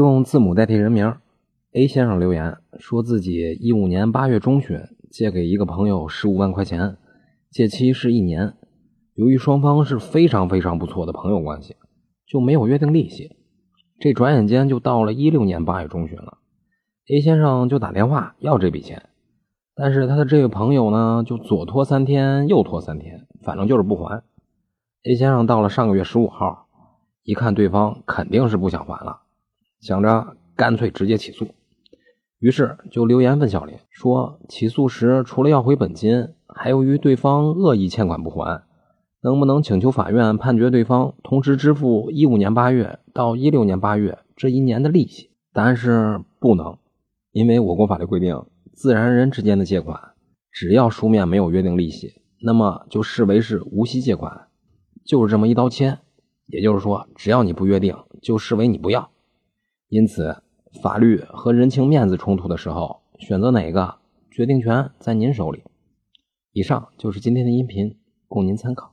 用字母代替人名，A 先生留言说自己一五年八月中旬借给一个朋友十五万块钱，借期是一年。由于双方是非常非常不错的朋友关系，就没有约定利息。这转眼间就到了一六年八月中旬了，A 先生就打电话要这笔钱，但是他的这位朋友呢，就左拖三天，右拖三天，反正就是不还。A 先生到了上个月十五号，一看对方肯定是不想还了，想着干脆直接起诉，于是就留言问小林说：“起诉时除了要回本金，还由于对方恶意欠款不还。”能不能请求法院判决对方同时支付一五年八月到一六年八月这一年的利息？答案是不能，因为我国法律规定，自然人之间的借款，只要书面没有约定利息，那么就视为是无息借款，就是这么一刀切。也就是说，只要你不约定，就视为你不要。因此，法律和人情面子冲突的时候，选择哪个，决定权在您手里。以上就是今天的音频，供您参考。